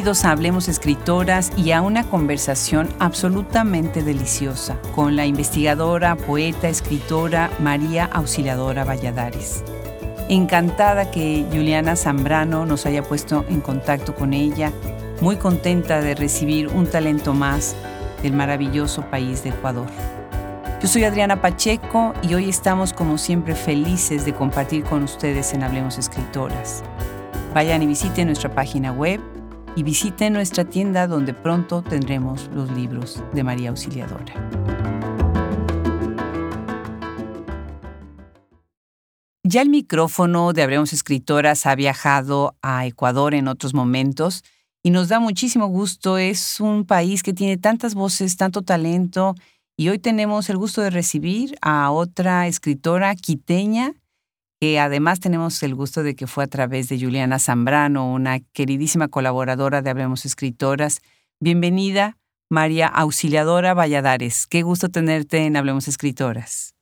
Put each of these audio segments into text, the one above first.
Bienvenidos a Hablemos Escritoras y a una conversación absolutamente deliciosa con la investigadora, poeta, escritora María Auxiliadora Valladares. Encantada que Juliana Zambrano nos haya puesto en contacto con ella, muy contenta de recibir un talento más del maravilloso país de Ecuador. Yo soy Adriana Pacheco y hoy estamos como siempre felices de compartir con ustedes en Hablemos Escritoras. Vayan y visiten nuestra página web y visiten nuestra tienda donde pronto tendremos los libros de María Auxiliadora. Ya el micrófono de Habremos Escritoras ha viajado a Ecuador en otros momentos y nos da muchísimo gusto. Es un país que tiene tantas voces, tanto talento y hoy tenemos el gusto de recibir a otra escritora quiteña que además tenemos el gusto de que fue a través de Juliana Zambrano, una queridísima colaboradora de Hablemos Escritoras. Bienvenida, María Auxiliadora Valladares. Qué gusto tenerte en Hablemos Escritoras.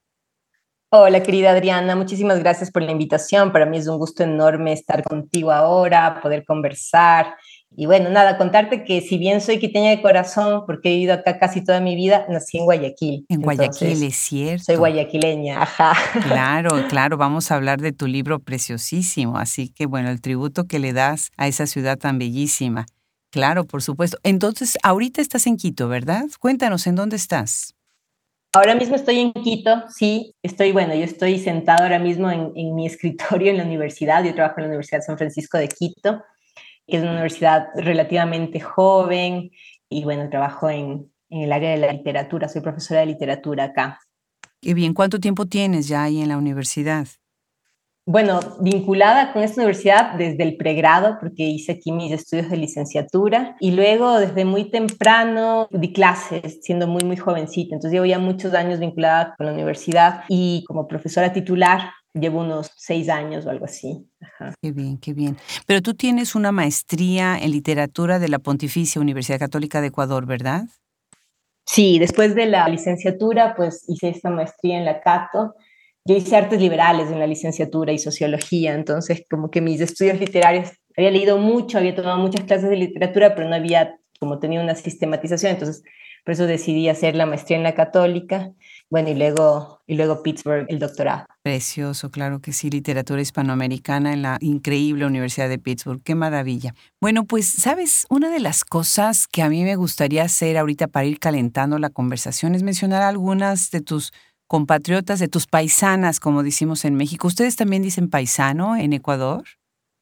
Hola, querida Adriana, muchísimas gracias por la invitación. Para mí es un gusto enorme estar contigo ahora, poder conversar y bueno, nada, contarte que si bien soy quiteña de corazón, porque he vivido acá casi toda mi vida, nací en Guayaquil. En Guayaquil, es cierto. Soy guayaquileña, ajá. Claro, claro, vamos a hablar de tu libro preciosísimo, así que bueno, el tributo que le das a esa ciudad tan bellísima. Claro, por supuesto. Entonces, ahorita estás en Quito, ¿verdad? Cuéntanos, ¿en dónde estás? Ahora mismo estoy en Quito, sí, estoy, bueno, yo estoy sentado ahora mismo en, en mi escritorio en la universidad, yo trabajo en la Universidad de San Francisco de Quito es una universidad relativamente joven y bueno, trabajo en, en el área de la literatura, soy profesora de literatura acá. Qué bien, ¿cuánto tiempo tienes ya ahí en la universidad? Bueno, vinculada con esta universidad desde el pregrado, porque hice aquí mis estudios de licenciatura, y luego desde muy temprano di clases, siendo muy, muy jovencita. Entonces llevo ya muchos años vinculada con la universidad y como profesora titular llevo unos seis años o algo así. Qué bien, qué bien. Pero tú tienes una maestría en literatura de la Pontificia Universidad Católica de Ecuador, ¿verdad? Sí, después de la licenciatura, pues hice esta maestría en la Cato. Yo hice artes liberales en la licenciatura y sociología, entonces como que mis estudios literarios, había leído mucho, había tomado muchas clases de literatura, pero no había como tenido una sistematización, entonces por eso decidí hacer la maestría en la católica bueno, y luego, y luego Pittsburgh, el doctorado. Precioso, claro que sí, literatura hispanoamericana en la increíble Universidad de Pittsburgh. Qué maravilla. Bueno, pues, sabes, una de las cosas que a mí me gustaría hacer ahorita para ir calentando la conversación es mencionar algunas de tus compatriotas, de tus paisanas, como decimos en México. ¿Ustedes también dicen paisano en Ecuador?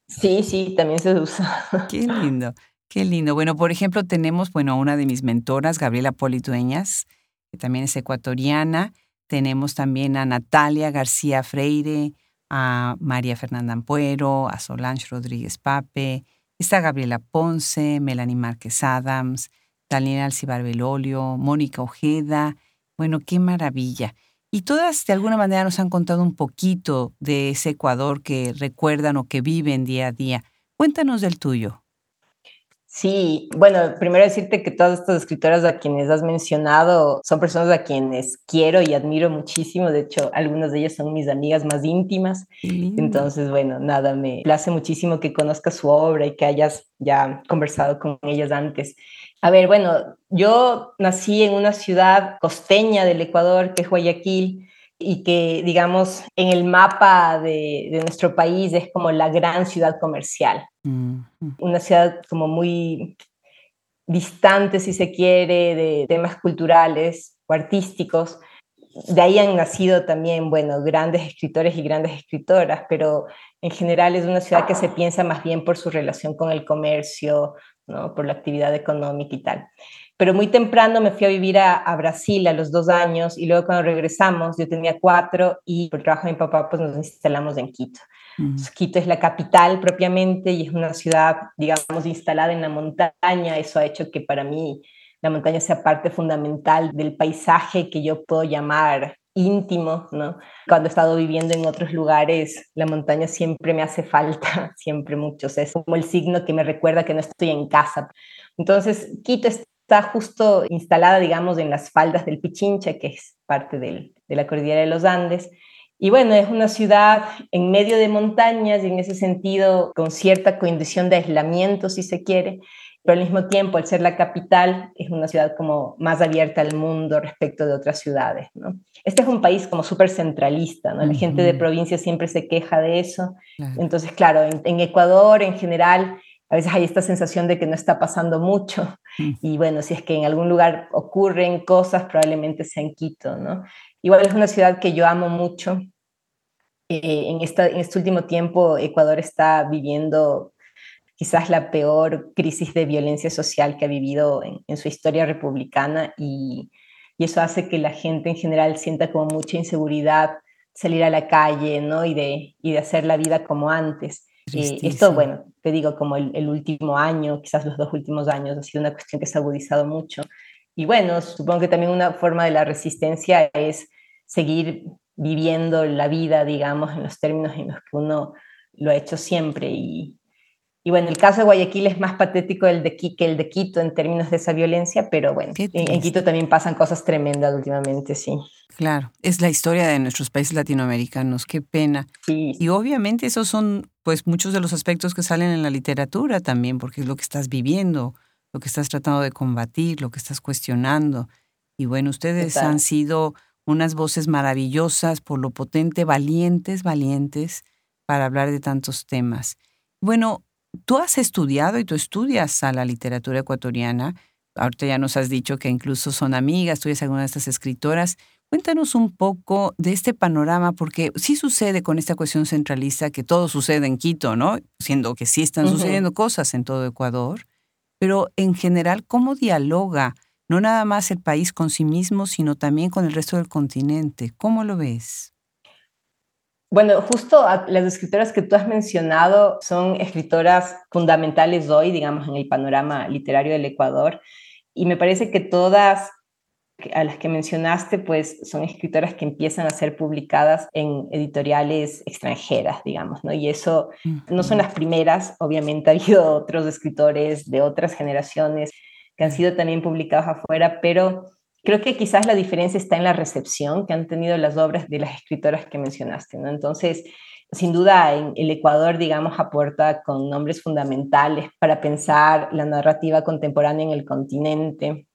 Sí, sí, también se usa. Qué lindo, qué lindo. Bueno, por ejemplo, tenemos, bueno, una de mis mentoras, Gabriela Politueñas, que también es ecuatoriana. Tenemos también a Natalia García Freire, a María Fernanda Ampuero, a Solange Rodríguez Pape, está Gabriela Ponce, Melanie Márquez Adams, Daniela Alcibar Belolio, Mónica Ojeda. Bueno, qué maravilla. Y todas de alguna manera nos han contado un poquito de ese Ecuador que recuerdan o que viven día a día. Cuéntanos del tuyo. Sí, bueno, primero decirte que todas estas escritoras a quienes has mencionado son personas a quienes quiero y admiro muchísimo. De hecho, algunas de ellas son mis amigas más íntimas. Entonces, bueno, nada, me place muchísimo que conozcas su obra y que hayas ya conversado con ellas antes. A ver, bueno, yo nací en una ciudad costeña del Ecuador, que es Guayaquil y que, digamos, en el mapa de, nuestro país es como la gran ciudad comercial. Una ciudad como muy distante, si se quiere, de temas culturales o artísticos. De ahí han nacido también, bueno, grandes escritores y grandes escritoras, pero en general es una ciudad que se piensa más bien por su relación con el comercio, ¿no? por la actividad económica y tal. Pero muy temprano me fui a vivir a, Brasil a los dos años y luego cuando regresamos, yo tenía cuatro y por trabajo de mi papá, pues nos instalamos en Quito. Quito es la capital propiamente y es una ciudad, digamos, instalada en la montaña. Eso ha hecho que para mí la montaña sea parte fundamental del paisaje que yo puedo llamar íntimo, ¿no? Cuando he estado viviendo en otros lugares, la montaña siempre me hace falta, siempre mucho. es como el signo que me recuerda que no estoy en casa. Entonces, Quito es está justo instalada, digamos, en las faldas del Pichincha, que es parte de la cordillera de los Andes, Y bueno, es una ciudad en medio de montañas y en ese sentido con cierta condición de aislamiento, si se quiere, pero al mismo tiempo, al ser la capital, es una ciudad como más abierta al mundo respecto de otras ciudades. ¿no? Este es un país como súper centralista, ¿no? la gente de provincia siempre se queja de eso. Entonces, claro, en, Ecuador en general a veces hay esta sensación de que no está pasando mucho. Mm. Y bueno, si es que en algún lugar ocurren cosas, probablemente sea en Quito, ¿no? Igual es una ciudad que yo amo mucho. Eh, en, esta, en este último tiempo, Ecuador está viviendo quizás la peor crisis de violencia social que ha vivido en, su historia republicana y, eso hace que la gente en general sienta como mucha inseguridad salir a la calle ¿no? y, de, y de hacer la vida como antes. Eh, esto, bueno, te digo, como el, el, último año, quizás los dos últimos años, ha sido una cuestión que se ha agudizado mucho. Y bueno, supongo que también una forma de la resistencia es seguir viviendo la vida, digamos, en los términos en los que uno lo ha hecho siempre. Y, y bueno, el caso de Guayaquil es más patético el de, que el de Quito en términos de esa violencia, pero bueno, en, Quito también pasan cosas tremendas últimamente, sí. Claro, es la historia de nuestros países latinoamericanos, qué pena. Y obviamente esos son pues muchos de los aspectos que salen en la literatura también, porque es lo que estás viviendo, lo que estás tratando de combatir, lo que estás cuestionando. Y bueno, ustedes han sido unas voces maravillosas, por lo potente, valientes, valientes, para hablar de tantos temas. Bueno, tú has estudiado y tú estudias a la literatura ecuatoriana. Ahorita ya nos has dicho que incluso son amigas, tú eres alguna de estas escritoras. Cuéntanos un poco de este panorama, porque sí sucede con esta cuestión centralista que todo sucede en Quito, ¿no? Siendo que sí están sucediendo cosas en todo Ecuador pero en general, ¿cómo dialoga no nada más el país con sí mismo, sino también con el resto del continente? ¿Cómo lo ves? Bueno, justo las escritoras que tú has mencionado son escritoras fundamentales hoy, digamos, en el panorama literario del Ecuador, y me parece que todas a las que mencionaste, pues son escritoras que empiezan a ser publicadas en editoriales extranjeras, digamos, ¿no? Y eso no son las primeras, obviamente ha habido otros escritores de otras generaciones que han sido también publicados afuera, pero creo que quizás la diferencia está en la recepción que han tenido las obras de las escritoras que mencionaste, ¿no? Entonces, sin duda, en el Ecuador, digamos, aporta con nombres fundamentales para pensar la narrativa contemporánea en el continente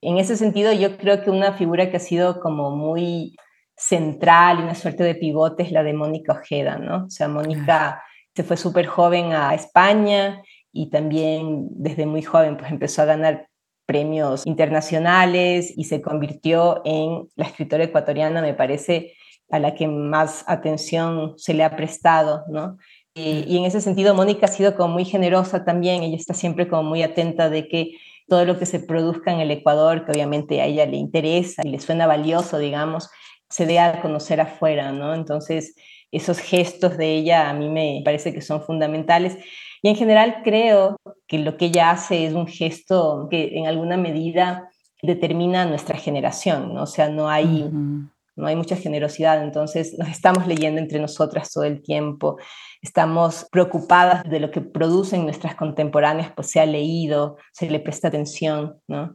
en ese sentido, yo creo que una figura que ha sido como muy central y una suerte de pivote es la de Mónica Ojeda, ¿no? O sea, Mónica se fue súper joven a España y también desde muy joven pues empezó a ganar premios internacionales y se convirtió en la escritora ecuatoriana, me parece, a la que más atención se le ha prestado, ¿no? Y, y en ese sentido, Mónica ha sido como muy generosa también, ella está siempre como muy atenta de que todo lo que se produzca en el Ecuador, que obviamente a ella le interesa y le suena valioso, digamos, se dé a conocer afuera, ¿no? Entonces, esos gestos de ella a mí me parece que son fundamentales. Y en general creo que lo que ella hace es un gesto que en alguna medida determina nuestra generación, ¿no? O sea, no hay, no hay mucha generosidad, entonces nos estamos leyendo entre nosotras todo el tiempo estamos preocupadas de lo que producen nuestras contemporáneas, pues se ha leído, se le presta atención, ¿no?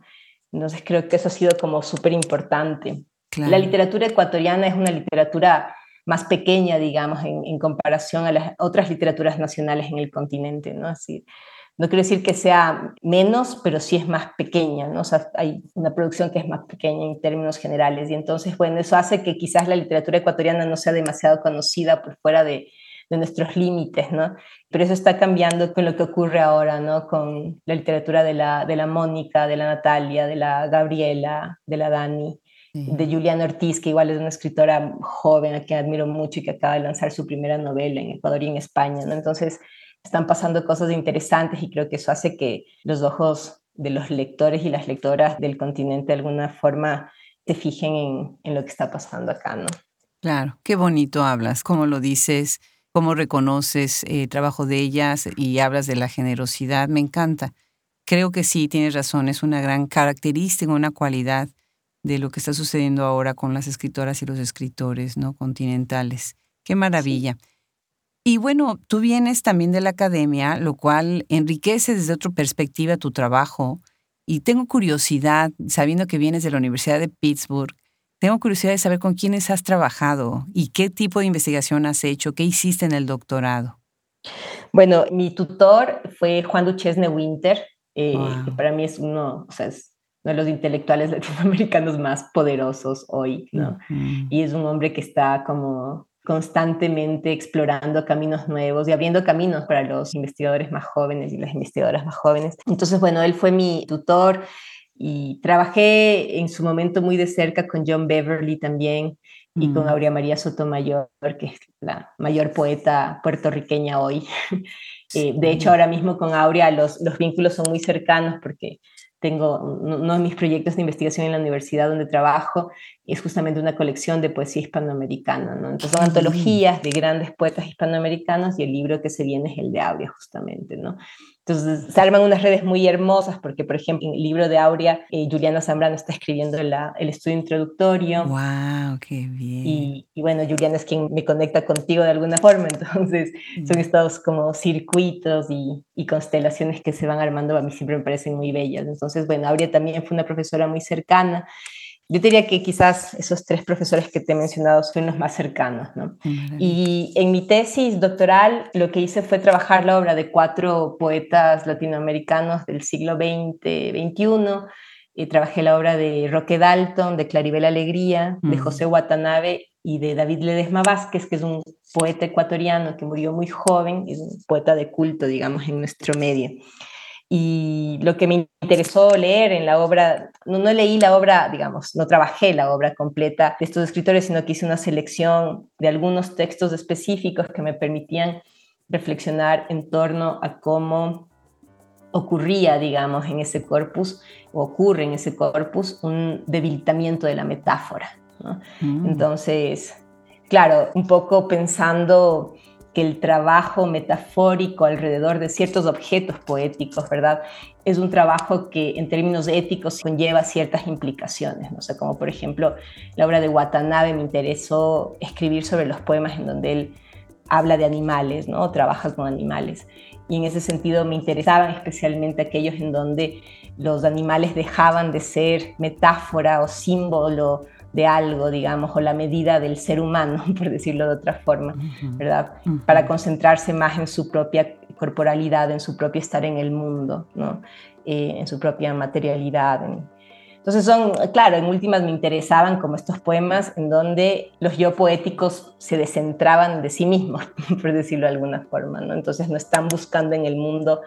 Entonces creo que eso ha sido como súper importante. La literatura ecuatoriana es una literatura más pequeña, digamos, en, comparación a las otras literaturas nacionales en el continente, ¿no? Así, no quiero decir que sea menos, pero sí es más pequeña, ¿no? O sea, hay una producción que es más pequeña en términos generales y entonces, bueno, eso hace que quizás la literatura ecuatoriana no sea demasiado conocida por fuera de, de nuestros límites, ¿no? Pero eso está cambiando con lo que ocurre ahora, ¿no? Con la literatura de la, de la Mónica, de la Natalia, de la Gabriela, de la Dani, de Juliana Ortiz, que igual es una escritora joven a quien admiro mucho y que acaba de lanzar su primera novela en Ecuador y en España, ¿no? Entonces, están pasando cosas interesantes y creo que eso hace que los ojos de los lectores y las lectoras del continente de alguna forma se fijen en, en lo que está pasando acá, ¿no? Claro, qué bonito hablas, como lo dices, cómo reconoces el trabajo de ellas y hablas de la generosidad. Me encanta. Creo que sí, tienes razón, es una gran característica, una cualidad de lo que está sucediendo ahora con las escritoras y los escritores no continentales. Qué maravilla. Y bueno, tú vienes también de la academia, lo cual enriquece desde otra perspectiva tu trabajo. Y tengo curiosidad, sabiendo que vienes de la Universidad de Pittsburgh, tengo curiosidad de saber con quiénes has trabajado y qué tipo de investigación has hecho, qué hiciste en el doctorado. Bueno, mi tutor fue Juan Duchesne Winter, eh, que para mí es uno, o sea, es uno de los intelectuales latinoamericanos más poderosos hoy, ¿no? Y es un hombre que está como constantemente explorando caminos nuevos y abriendo caminos para los investigadores más jóvenes y las investigadoras más jóvenes. Entonces, bueno, él fue mi tutor y trabajé en su momento muy de cerca con John Beverly también y con mm. Aurea María Sotomayor, que es la mayor poeta puertorriqueña hoy. Eh, de hecho, ahora mismo con Aurea los, los vínculos son muy cercanos porque tengo uno de mis proyectos de investigación en la universidad donde trabajo, es justamente una colección de poesía hispanoamericana, ¿no? Entonces son antologías de grandes poetas hispanoamericanos y el libro que se viene es el de Aurea, justamente, ¿no? Entonces se arman unas redes muy hermosas porque, por ejemplo, en el libro de Aurea, eh, Juliana Zambrano está escribiendo el estudio introductorio. ¡Wow! ¡Qué bien! Y, bueno, Juliana es quien me conecta contigo de alguna forma, entonces son estos como circuitos y, y, constelaciones que se van armando, a mí siempre me parecen muy bellas. Entonces, bueno, Aurea también fue una profesora muy cercana yo diría que quizás esos tres profesores que te he mencionado son los más cercanos. ¿no? Y en mi tesis doctoral lo que hice fue trabajar la obra de cuatro poetas latinoamericanos del siglo XX, XXI. Y trabajé la obra de Roque Dalton, de Claribel Alegría, de José Watanabe y de David Ledesma Vázquez, que es un poeta ecuatoriano que murió muy joven, es un poeta de culto, digamos, en nuestro medio. Y lo que me interesó leer en la obra, no, no, leí la obra, digamos, no trabajé la obra completa de estos escritores, sino que hice una selección de algunos textos específicos que me permitían reflexionar en torno a cómo ocurría, digamos, en ese corpus, o ocurre en ese corpus, un debilitamiento de la metáfora. Mm. Entonces, claro, un poco pensando que el trabajo metafórico alrededor de ciertos objetos poéticos, ¿verdad? Es un trabajo que en términos éticos conlleva ciertas implicaciones, no sé, como por ejemplo la obra de Watanabe me interesó escribir sobre los poemas en donde él habla de animales, ¿no? Trabaja con animales. Y en ese sentido me interesaban especialmente aquellos en donde los animales dejaban de ser metáfora o símbolo de algo, digamos, o la medida del ser humano, por decirlo de otra forma, ¿verdad? Para concentrarse más en su propia corporalidad, en su propio estar en el mundo, ¿no? Eh, en su propia materialidad. Entonces son, claro, en últimas me interesaban como estos poemas en donde los yo poéticos se descentraban de sí mismos, por decirlo de alguna forma, ¿no? Entonces no están buscando en el mundo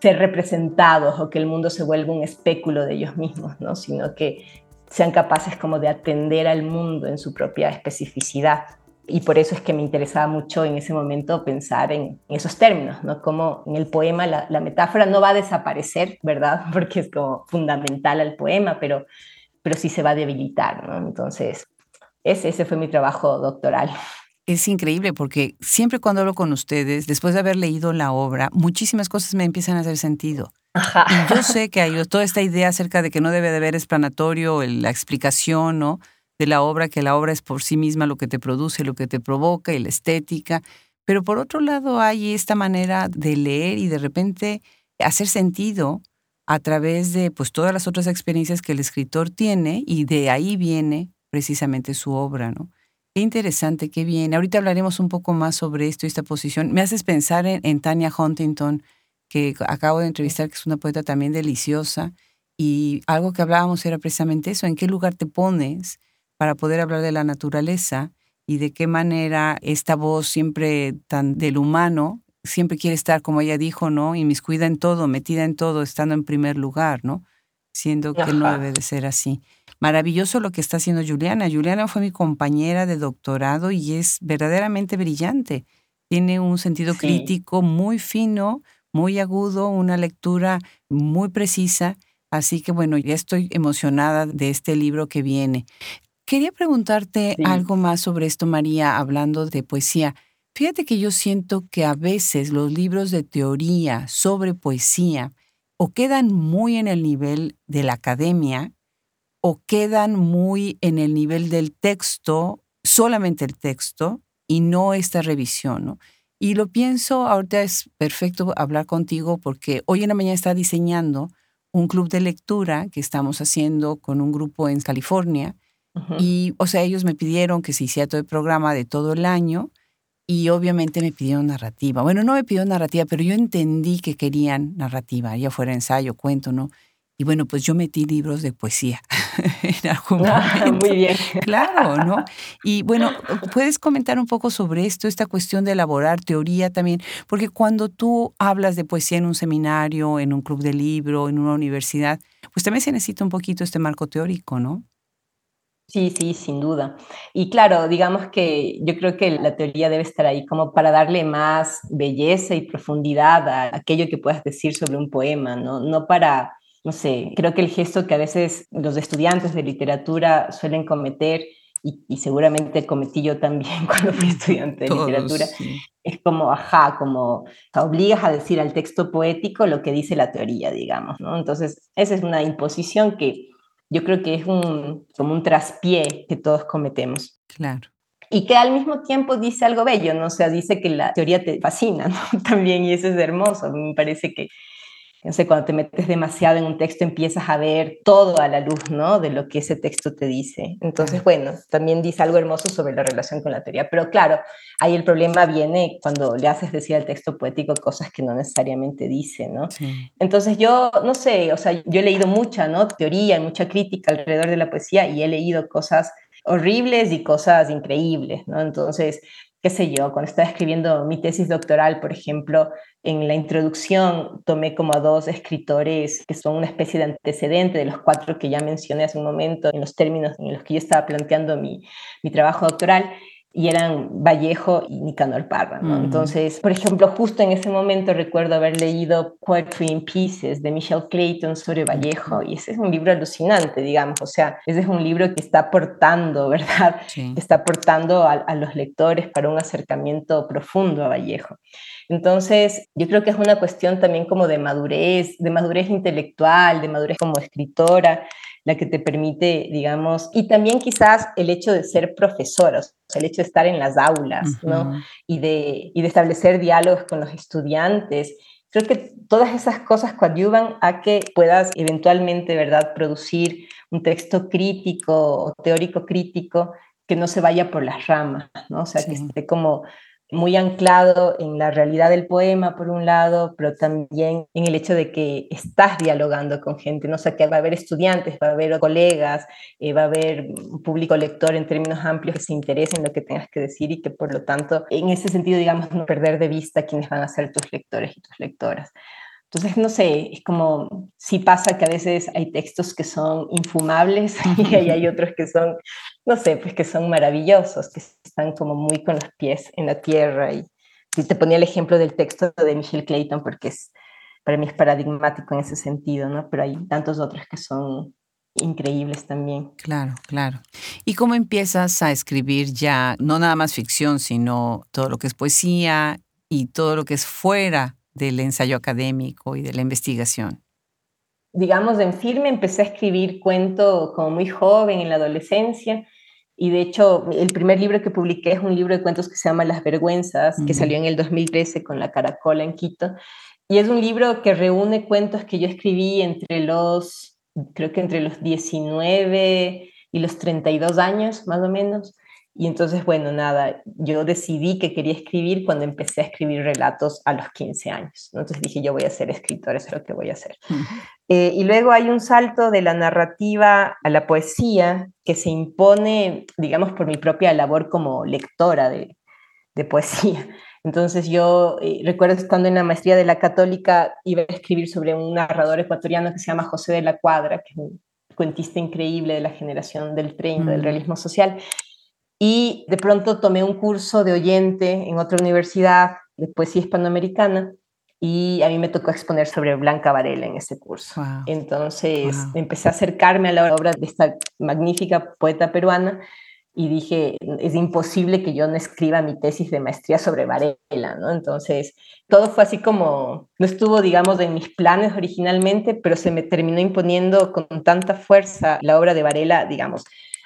ser representados o que el mundo se vuelva un espéculo de ellos mismos, ¿no? Sino que sean capaces como de atender al mundo en su propia especificidad. Y por eso es que me interesaba mucho en ese momento pensar en, esos términos, ¿no? Como en el poema la, metáfora no va a desaparecer, ¿verdad? Porque es como fundamental al poema, pero, pero sí se va a debilitar, ¿no? Entonces, ese, ese fue mi trabajo doctoral. Es increíble porque siempre cuando hablo con ustedes, después de haber leído la obra, muchísimas cosas me empiezan a hacer sentido. Y yo sé que hay toda esta idea acerca de que no debe de haber explanatorio, la explicación ¿no? de la obra, que la obra es por sí misma lo que te produce, lo que te provoca y la estética. Pero por otro lado hay esta manera de leer y de repente hacer sentido a través de pues, todas las otras experiencias que el escritor tiene y de ahí viene precisamente su obra. ¿no? Qué interesante, qué bien. Ahorita hablaremos un poco más sobre esto y esta posición. Me haces pensar en, en Tania Huntington, que acabo de entrevistar, que es una poeta también deliciosa, y algo que hablábamos era precisamente eso, en qué lugar te pones para poder hablar de la naturaleza y de qué manera esta voz siempre tan del humano siempre quiere estar, como ella dijo, ¿no? Inmiscuida en todo, metida en todo, estando en primer lugar, ¿no? Siendo que no debe de ser así. Maravilloso lo que está haciendo Juliana. Juliana fue mi compañera de doctorado y es verdaderamente brillante. Tiene un sentido crítico muy fino, muy agudo, una lectura muy precisa. Así que bueno, ya estoy emocionada de este libro que viene. Quería preguntarte algo más sobre esto, María, hablando de poesía. Fíjate que yo siento que a veces los libros de teoría sobre poesía o quedan muy en el nivel de la academia o quedan muy en el nivel del texto, solamente el texto, y no esta revisión. ¿no? Y lo pienso, ahorita es perfecto hablar contigo porque hoy en la mañana está diseñando un club de lectura que estamos haciendo con un grupo en California Y, o sea, ellos me pidieron que se hiciera todo el programa de todo el año y obviamente me pidieron narrativa. Bueno, no me pidieron narrativa, pero yo entendí que querían narrativa, ya fuera ensayo, cuento, ¿no? Y bueno, pues yo metí libros de poesía en algún ah, Muy bien. Claro, ¿no? Y bueno, ¿puedes comentar un poco sobre esto, esta cuestión de elaborar teoría también? Porque cuando tú hablas de poesía en un seminario, en un club de libro, en una universidad, pues también se necesita un poquito este marco teórico, ¿no? Sí, sí, sin duda. Y claro, digamos que yo creo que la teoría debe estar ahí como para darle más belleza y profundidad a aquello que puedas decir sobre un poema, ¿no? No para no sé, creo que el gesto que a veces los estudiantes de literatura suelen cometer, y, seguramente cometí yo también cuando fui estudiante de literatura, es como, ajá, como te obligas a decir al texto poético lo que dice la teoría, digamos, ¿no? Entonces, esa es una imposición que yo creo que es un, como un traspié que todos cometemos. Claro y que al mismo tiempo dice algo bello, ¿no? O sea, dice que la teoría te fascina, ¿no? También, y eso es hermoso. Me parece que no sé, cuando te metes demasiado en un texto empiezas a ver todo a la luz, ¿no? De lo que ese texto te dice. Entonces, bueno, también dice algo hermoso sobre la relación con la teoría. Pero claro, ahí el problema viene cuando le haces decir al texto poético cosas que no necesariamente dice, ¿no? Entonces yo, no sé, o sea, yo he leído mucha, ¿no? Teoría y mucha crítica alrededor de la poesía y he leído cosas horribles y cosas increíbles, ¿no? Entonces, qué sé yo, cuando estaba escribiendo mi tesis doctoral, por ejemplo, en la introducción tomé como a dos escritores que son una especie de antecedente de los cuatro que ya mencioné hace un momento en los términos en los que yo estaba planteando mi, mi trabajo doctoral y eran Vallejo y Nicanor Parra. ¿no? Entonces, por ejemplo, justo en ese momento recuerdo haber leído Poetry in Pieces de Michelle Clayton sobre Vallejo y ese es un libro alucinante, digamos, o sea, ese es un libro que está aportando, ¿verdad? está aportando a, a los lectores para un acercamiento profundo a Vallejo. Entonces, yo creo que es una cuestión también como de madurez, de madurez intelectual, de madurez como escritora, la que te permite, digamos, y también quizás el hecho de ser sea, el hecho de estar en las aulas, ¿no? Y de, y de establecer diálogos con los estudiantes. Creo que todas esas cosas coadyuvan a que puedas eventualmente, ¿verdad?, producir un texto crítico o teórico crítico que no se vaya por las ramas, ¿no? O sea, que esté como muy anclado en la realidad del poema, por un lado, pero también en el hecho de que estás dialogando con gente, ¿no? O sea, que va a haber estudiantes, va a haber colegas, eh, va a haber un público lector en términos amplios que se interese en lo que tengas que decir y que, por lo tanto, en ese sentido, digamos, no perder de vista quiénes van a ser tus lectores y tus lectoras. Entonces, no sé, es como, sí pasa que a veces hay textos que son infumables y hay otros que son, no sé, pues que son maravillosos, que están como muy con los pies en la tierra. Y, te ponía el ejemplo del texto de Michelle Clayton porque es, para mí es paradigmático en ese sentido, ¿no? Pero hay tantos otros que son increíbles también. Claro, claro. ¿Y cómo empiezas a escribir ya, no nada más ficción, sino todo lo que es poesía y todo lo que es fuera del ensayo académico y de la investigación? Digamos, en firme empecé a escribir cuento como muy joven, en la adolescencia, y de hecho el primer libro que publiqué es un libro de cuentos que se llama Las Vergüenzas, que salió en el 2013 con la Caracola en Quito, y es un libro que reúne cuentos que yo escribí entre los, creo que entre los 19 y los 32 años, más o menos, y entonces, bueno, nada, yo decidí que quería escribir cuando empecé a escribir relatos a los 15 años. Entonces dije, yo voy a ser escritor, eso es lo que voy a hacer. Eh, y luego hay un salto de la narrativa a la poesía que se impone, digamos, por mi propia labor como lectora de, de poesía. Entonces yo eh, recuerdo estando en la maestría de la católica, iba a escribir sobre un narrador ecuatoriano que se llama José de la Cuadra, que es un cuentista increíble de la generación del 30, del realismo social. Y de pronto tomé un curso de oyente en otra universidad de poesía hispanoamericana y a mí me tocó exponer sobre Blanca Varela en ese curso. Entonces empecé a acercarme a la obra de esta magnífica poeta peruana y dije, es imposible que yo no escriba mi tesis de maestría sobre Varela, ¿no? Entonces, todo fue así como, no estuvo, digamos, en mis planes originalmente, pero se me terminó imponiendo con tanta fuerza la obra de Varela, digamos,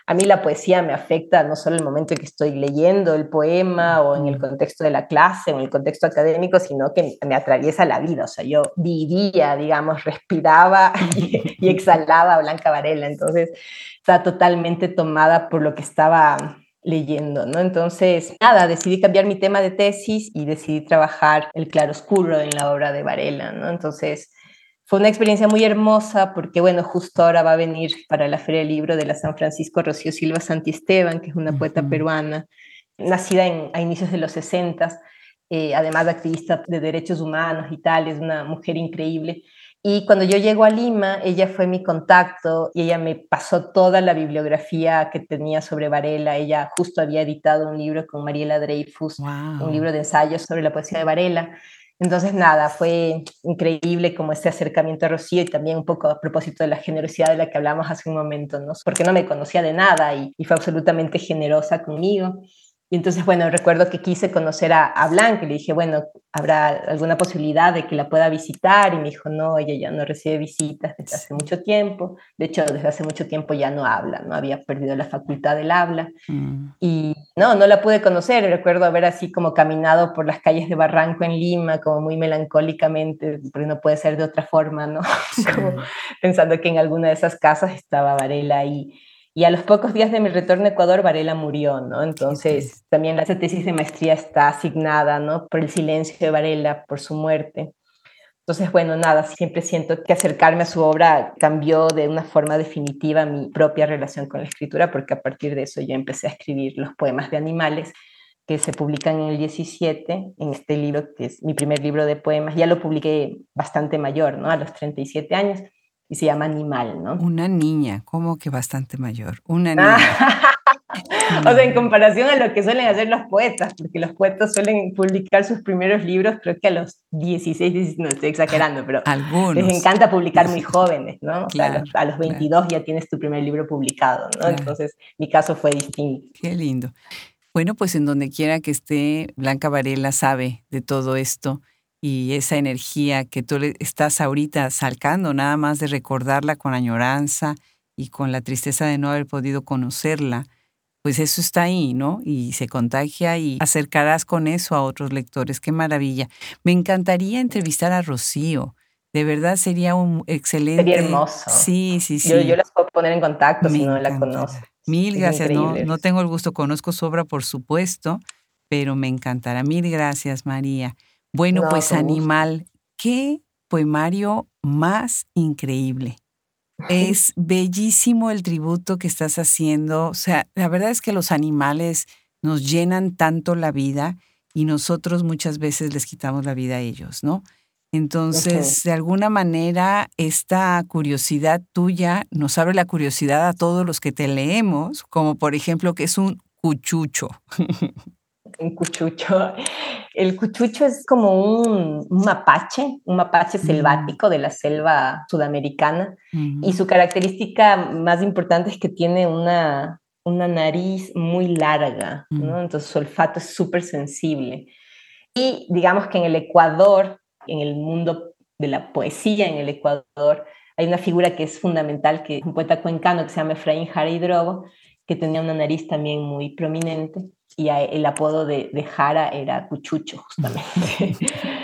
a mí la poesía me afecta no solo el momento en que estoy leyendo el poema o en el contexto de la clase o en el contexto académico, sino que me atraviesa la vida. O sea, yo vivía, digamos, respiraba y, exhalaba Blanca Varela. Entonces, está totalmente tomada por lo que estaba leyendo, ¿no? Entonces, nada, decidí cambiar mi tema de tesis y decidí trabajar el claroscuro en la obra de Varela, ¿no? Entonces, fue una experiencia muy hermosa porque, bueno, justo ahora va a venir para la Feria del Libro de la San Francisco Rocío Silva Santisteban, que es una poeta peruana, nacida en, a inicios de los 60, eh, además de activista de derechos humanos y tal, es una mujer increíble. Y cuando yo llego a Lima, ella fue mi contacto y ella me pasó toda la bibliografía que tenía sobre Varela. Ella justo había editado un libro con Mariela Dreyfus, un libro de ensayos sobre la poesía de Varela. Entonces, nada, fue increíble como este acercamiento a Rocío y también un poco a propósito de la generosidad de la que hablamos hace un momento, ¿no? Porque no me conocía de nada y, y fue absolutamente generosa conmigo. Y entonces, bueno, recuerdo que quise conocer a, a Blanca y le dije, bueno, ¿habrá alguna posibilidad de que la pueda visitar? Y me dijo, no, ella ya no recibe visitas desde hace mucho tiempo. De hecho, desde hace mucho tiempo ya no habla, no había perdido la facultad del habla. Mm. Y no, no la pude conocer. Recuerdo haber así como caminado por las calles de Barranco en Lima, como muy melancólicamente, porque no puede ser de otra forma, ¿no? como pensando que en alguna de esas casas estaba Varela ahí. Y a los pocos días de mi retorno a Ecuador, Varela murió, ¿no? Entonces, también la tesis de maestría está asignada, ¿no? Por el silencio de Varela, por su muerte. Entonces, bueno, nada, siempre siento que acercarme a su obra cambió de una forma definitiva mi propia relación con la escritura, porque a partir de eso yo empecé a escribir los poemas de animales que se publican en el 17, en este libro, que es mi primer libro de poemas. Ya lo publiqué bastante mayor, ¿no? A los 37 años y se llama Animal, ¿no? Una niña, ¿cómo que bastante mayor? Una niña. o sea, en comparación a lo que suelen hacer los poetas, porque los poetas suelen publicar sus primeros libros, creo que a los 16, no estoy exagerando, pero Algunos. les encanta publicar muy jóvenes, ¿no? Claro, a, los, 22 ya tienes tu primer libro publicado, ¿no? Entonces, mi caso fue distinto. Qué lindo. Bueno, pues en donde quiera que esté, Blanca Varela sabe de todo esto y esa energía que tú estás ahorita salcando, nada más de recordarla con añoranza y con la tristeza de no haber podido conocerla, pues eso está ahí, ¿no? Y se contagia y acercarás con eso a otros lectores. Qué maravilla. Me encantaría entrevistar a Rocío. De verdad sería un excelente. Sería hermoso. Sí, sí, sí. Yo, las puedo poner en contacto si no la conoce. Mil gracias. No, no tengo el gusto, conozco su obra, por supuesto, pero me encantará. Mil gracias, María. Bueno, pues Animal, qué poemario más increíble. Es bellísimo el tributo que estás haciendo. O sea, la verdad es que los animales nos llenan tanto la vida y nosotros muchas veces les quitamos la vida a ellos, ¿no? Entonces, de alguna manera, esta curiosidad tuya nos abre la curiosidad a todos los que te leemos, como por ejemplo que es un cuchucho. un cuchucho. El cuchucho es como un, mapache, un mapache mm. selvático de la selva sudamericana. Y su característica más importante es que tiene una, una nariz muy larga, ¿no? Entonces su olfato es súper sensible. Y digamos que en el Ecuador, en el mundo de la poesía en el Ecuador, hay una figura que es fundamental, que es un poeta cuencano que se llama Efraín Jara Drogo, que tenía una nariz también muy prominente y el apodo de, de Jara era Cuchucho, justamente.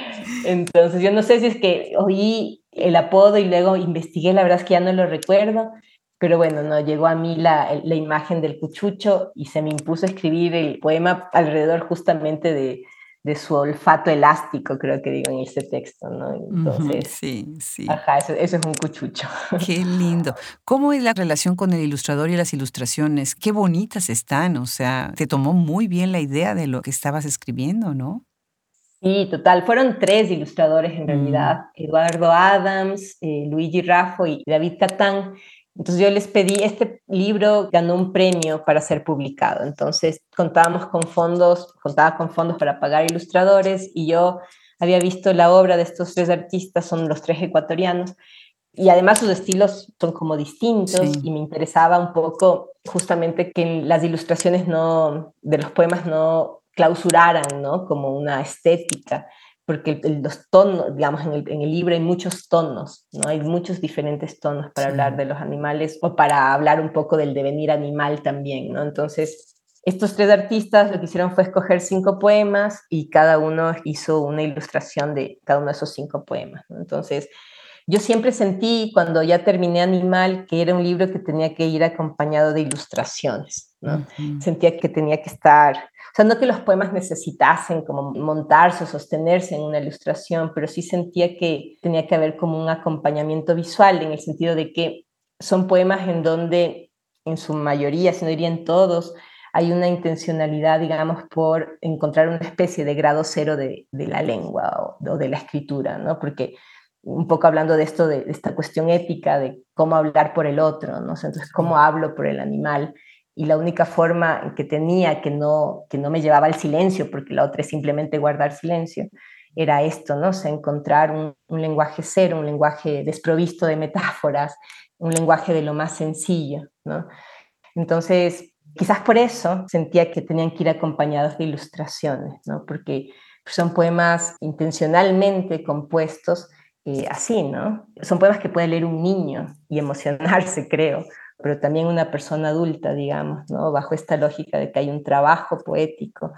Entonces, yo no sé si es que oí el apodo y luego investigué, la verdad es que ya no lo recuerdo, pero bueno, no llegó a mí la, la imagen del Cuchucho y se me impuso escribir el poema alrededor justamente de, de su olfato elástico, creo que digo en ese texto, ¿no? Entonces, sí, sí. Ajá, eso, eso, es un cuchucho. Qué lindo. ¿Cómo es la relación con el ilustrador y las ilustraciones? Qué bonitas están, o sea, te tomó muy bien la idea de lo que estabas escribiendo, ¿no? Sí, total. Fueron tres ilustradores en realidad, mm. Eduardo Adams, eh, Luigi Raffo y David Catán. Entonces yo les pedí, este libro ganó un premio para ser publicado, entonces contábamos con fondos, contaba con fondos para pagar ilustradores y yo había visto la obra de estos tres artistas, son los tres ecuatorianos, y además sus estilos son como distintos y me interesaba un poco justamente que las ilustraciones no, de los poemas no clausuraran, ¿no? Como una estética, porque los tonos, digamos, en el, en el, libro hay muchos tonos, ¿no? Hay muchos diferentes tonos para hablar de los animales o para hablar un poco del devenir animal también, ¿no? Entonces, estos tres artistas lo que hicieron fue escoger cinco poemas y cada uno hizo una ilustración de cada uno de esos cinco poemas, ¿no? Entonces, yo siempre sentí cuando ya terminé Animal que era un libro que tenía que ir acompañado de ilustraciones, ¿no? Sentía que tenía que estar, sea, no que los poemas necesitasen como montarse o sostenerse en una ilustración, pero sí sentía que tenía que haber como un acompañamiento visual en el sentido de que son poemas en donde en su mayoría, si no dirían todos, hay una intencionalidad, digamos, por encontrar una especie de grado cero de, la lengua o, o, de la escritura, ¿no? Porque un poco hablando de esto, de, esta cuestión ética, de cómo hablar por el otro, ¿no? Entonces, cómo hablo por el animal. Y la única forma que tenía que no, que no me llevaba al silencio, porque la otra es simplemente guardar silencio, era esto, ¿no? O encontrar un, un lenguaje cero, un lenguaje desprovisto de metáforas, un lenguaje de lo más sencillo, ¿no? Entonces, quizás por eso sentía que tenían que ir acompañados de ilustraciones, ¿no? Porque son poemas intencionalmente compuestos eh, así, ¿no? Son poemas que puede leer un niño y emocionarse, creo, pero también una persona adulta, digamos, ¿no? Bajo esta lógica de que hay un trabajo poético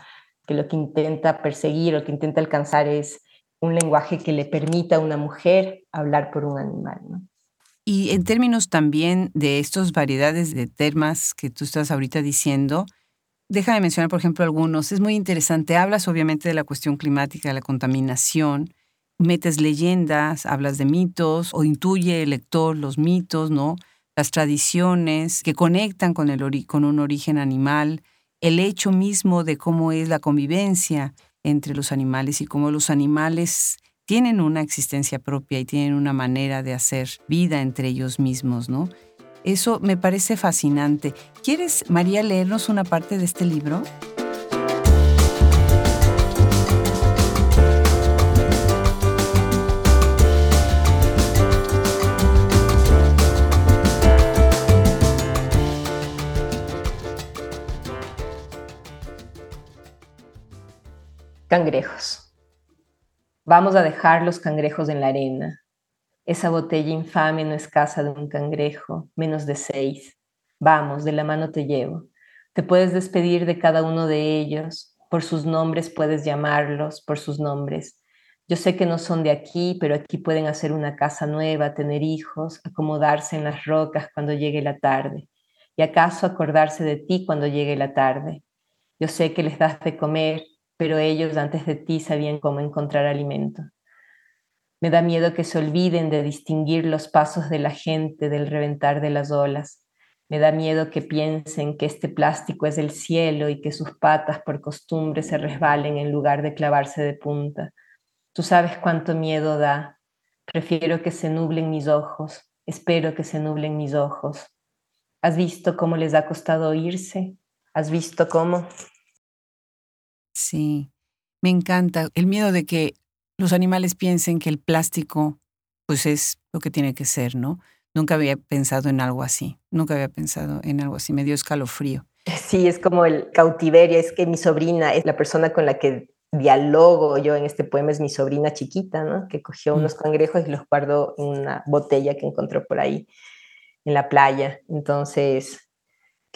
que lo que intenta perseguir o que intenta alcanzar es un lenguaje que le permita a una mujer hablar por un animal, ¿no? Y en términos también de estas variedades de temas que tú estás ahorita diciendo, déjame mencionar, por ejemplo, algunos. Es muy interesante. Hablas obviamente de la cuestión climática, de la contaminación, metes leyendas, hablas de mitos o intuye el lector los mitos, ¿no? Las tradiciones que conectan con, el con un origen animal, el hecho mismo de cómo es la convivencia entre los animales y cómo los animales tienen una existencia propia y tienen una manera de hacer vida entre ellos mismos, ¿no? Eso me parece fascinante. ¿Quieres, María, leernos una parte de este libro? Cangrejos. Vamos a dejar los cangrejos en la arena. Esa botella infame no es casa de un cangrejo, menos de seis. Vamos, de la mano te llevo. Te puedes despedir de cada uno de ellos. Por sus nombres puedes llamarlos, por sus nombres. Yo sé que no son de aquí, pero aquí pueden hacer una casa nueva, tener hijos, acomodarse en las rocas cuando llegue la tarde. ¿Y acaso acordarse de ti cuando llegue la tarde? Yo sé que les das de comer, pero ellos antes de ti sabían cómo encontrar alimento. Me da miedo que se olviden de distinguir los pasos de la gente del reventar de las olas. Me da miedo que piensen que este plástico es el cielo y que sus patas por costumbre se resbalen en lugar de clavarse de punta. Tú sabes cuánto miedo da. Prefiero que se nublen mis ojos. Espero que se nublen mis ojos. ¿Has visto cómo les ha costado irse? ¿Has visto cómo? Sí, me encanta el miedo de que los animales piensen que el plástico pues es lo que tiene que ser, ¿no? Nunca había pensado en algo así, nunca había pensado en algo así, me dio escalofrío. Sí, es como el cautiverio, es que mi sobrina es la persona con la que dialogo yo en este poema, es mi sobrina chiquita, ¿no? Que cogió mm. unos cangrejos y los guardó en una botella que encontró por ahí en la playa. Entonces,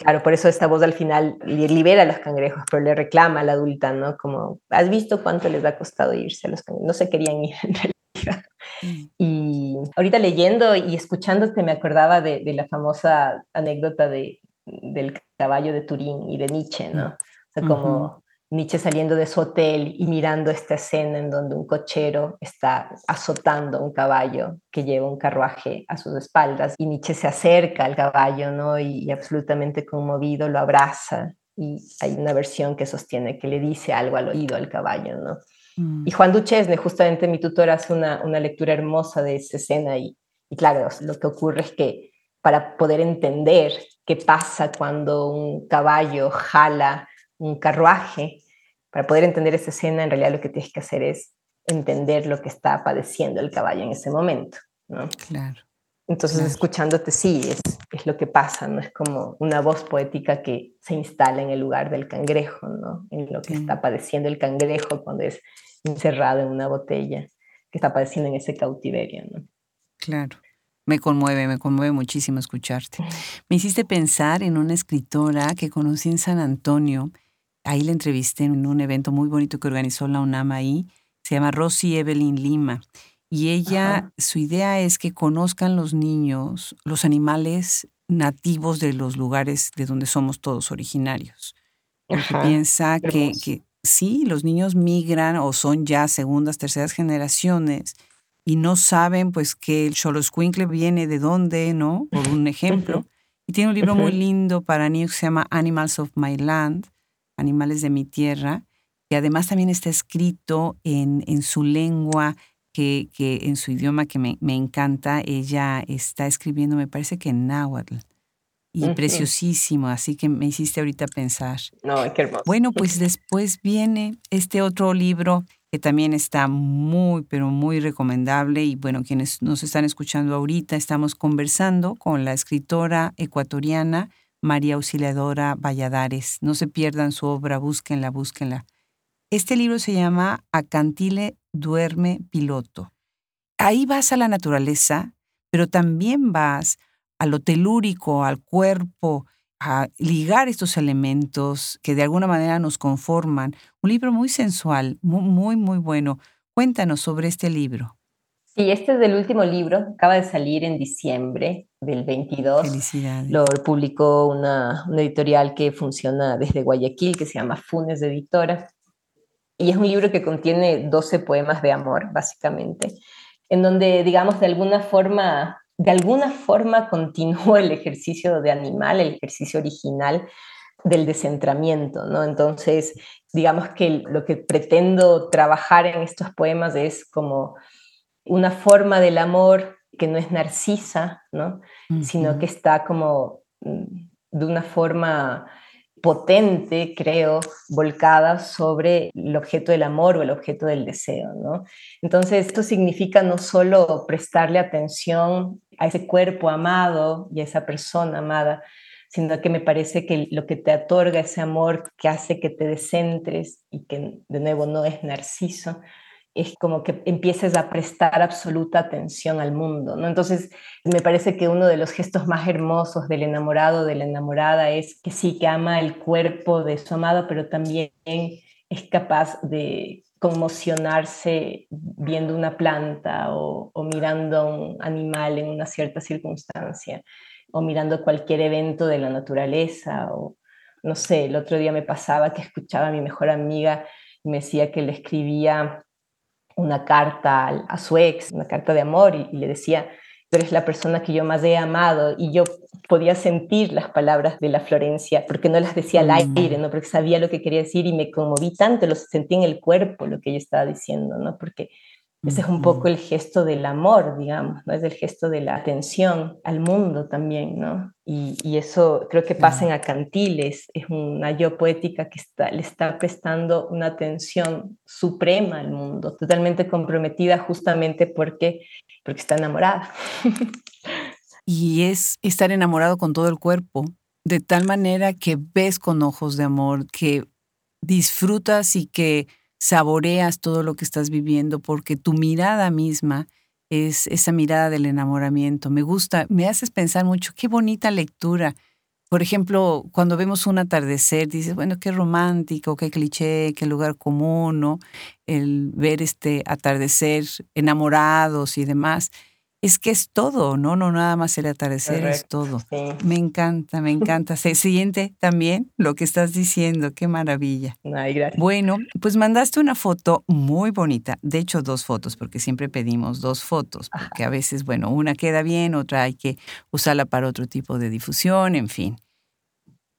Claro, por eso esta voz al final libera a los cangrejos, pero le reclama a la adulta, ¿no? Como, ¿has visto cuánto les ha costado irse a los cangrejos? No se querían ir en realidad. Mm. Y ahorita leyendo y escuchándote me acordaba de, la famosa anécdota de, del caballo de Turín y de Nietzsche, ¿no? O sea, como Nietzsche saliendo de su hotel y mirando esta escena en donde un cochero está azotando un caballo que lleva un carruaje a sus espaldas y Nietzsche se acerca al caballo, ¿no? Y, absolutamente conmovido lo abraza y hay una versión que sostiene que le dice algo al oído al caballo, ¿no? Mm. Y Juan Duchesne, justamente mi tutor, hace una, una lectura hermosa de esa escena y, y claro, lo que ocurre es que para poder entender qué pasa cuando un caballo jala un carruaje, para poder entender esa escena, en realidad lo que tienes que hacer es entender lo que está padeciendo el caballo en ese momento, ¿no? Claro. Entonces, escuchándote, sí, es, es, lo que pasa, ¿no? Es como una voz poética que se instala en el lugar del cangrejo, ¿no? En lo que está padeciendo el cangrejo cuando es encerrado en una botella, que está padeciendo en ese cautiverio. ¿no? Claro. Me conmueve, me conmueve muchísimo escucharte. Me hiciste pensar en una escritora que conocí en San Antonio. Ahí la entrevisté en un evento muy bonito que organizó la UNAM ahí. Se llama Rosy Evelyn Lima. Y ella, su idea es que conozcan los niños los animales nativos de los lugares de donde somos todos originarios. Porque piensa que, que sí, los niños migran o son ya segundas, terceras generaciones y no saben pues que el Xoloscuincle viene de dónde, ¿no? Por un ejemplo. Y tiene un libro muy lindo para niños que se llama Animals of My Land, Animales de mi tierra, que además también está escrito en, en su lengua, que, que, en su idioma que me, me, encanta. Ella está escribiendo, me parece que en náhuatl. Y preciosísimo, así que me hiciste ahorita pensar. No, qué hermoso. Bueno, pues después viene este otro libro que también está muy, pero muy recomendable. Y bueno, quienes nos están escuchando ahorita, estamos conversando con la escritora ecuatoriana María Auxiliadora Valladares. No se pierdan su obra, búsquenla, búsquenla. Este libro se llama Acantile Duerme Piloto. Ahí vas a la naturaleza, pero también vas a lo telúrico, al cuerpo, a ligar estos elementos que de alguna manera nos conforman. Un libro muy sensual, muy, muy, bueno. Cuéntanos sobre este libro. Sí, este es el último libro, acaba de salir en diciembre del 22. Felicidades. Lo publicó una, una editorial que funciona desde Guayaquil, que se llama Funes de Editora. Y es un libro que contiene 12 poemas de amor, básicamente, en donde, digamos, de alguna forma de alguna forma continúa el ejercicio de animal, el ejercicio original del descentramiento, ¿no? Entonces, digamos que lo que pretendo trabajar en estos poemas es como una forma del amor que no es narcisa, ¿no? Sino que está como mm, de una forma potente, creo, volcada sobre el objeto del amor o el objeto del deseo, ¿no? Entonces, esto significa no solo prestarle atención a ese cuerpo amado y a esa persona amada, sino que me parece que lo que te otorga ese amor que hace que te descentres y que de nuevo no es narciso, es como que empieces a prestar absoluta atención al mundo, ¿no? Entonces, me parece que uno de los gestos más hermosos del enamorado, de la enamorada, es que sí, que ama el cuerpo de su amado, pero también es capaz de conmocionarse viendo una planta o, mirando a un animal en una cierta circunstancia, o mirando cualquier evento de la naturaleza, o no sé, el otro día me pasaba que escuchaba a mi mejor amiga y me decía que le escribía una carta a, su ex, una carta de amor, y, le decía, tú eres la persona que yo más he amado, y yo podía sentir las palabras de la Florencia, porque no las decía al mm. aire, ¿no? porque sabía lo que quería decir y me conmoví tanto, lo sentí en el cuerpo, lo que ella estaba diciendo, ¿no? porque ese es un poco el gesto del amor, digamos, ¿no? Es el gesto de la atención al mundo también, ¿no? Y, y eso creo que pasa en Acantiles, es una yo poética que está, le está prestando una atención suprema al mundo, totalmente comprometida justamente porque, porque está enamorada. Y es estar enamorado con todo el cuerpo, de tal manera que ves con ojos de amor, que disfrutas y que saboreas todo lo que estás viviendo porque tu mirada misma es esa mirada del enamoramiento. Me gusta, me haces pensar mucho, qué bonita lectura. Por ejemplo, cuando vemos un atardecer, dices, bueno, qué romántico, qué cliché, qué lugar común, ¿no? El ver este atardecer enamorados y demás es que es todo, ¿no? No nada más el atardecer, es todo. Me encanta, me encanta. Se siente también lo que estás diciendo, qué maravilla. Ay, gracias. Bueno, pues mandaste una foto muy bonita, de hecho dos fotos, porque siempre pedimos dos fotos, porque a veces, bueno, una queda bien, otra hay que usarla para otro tipo de difusión, en fin.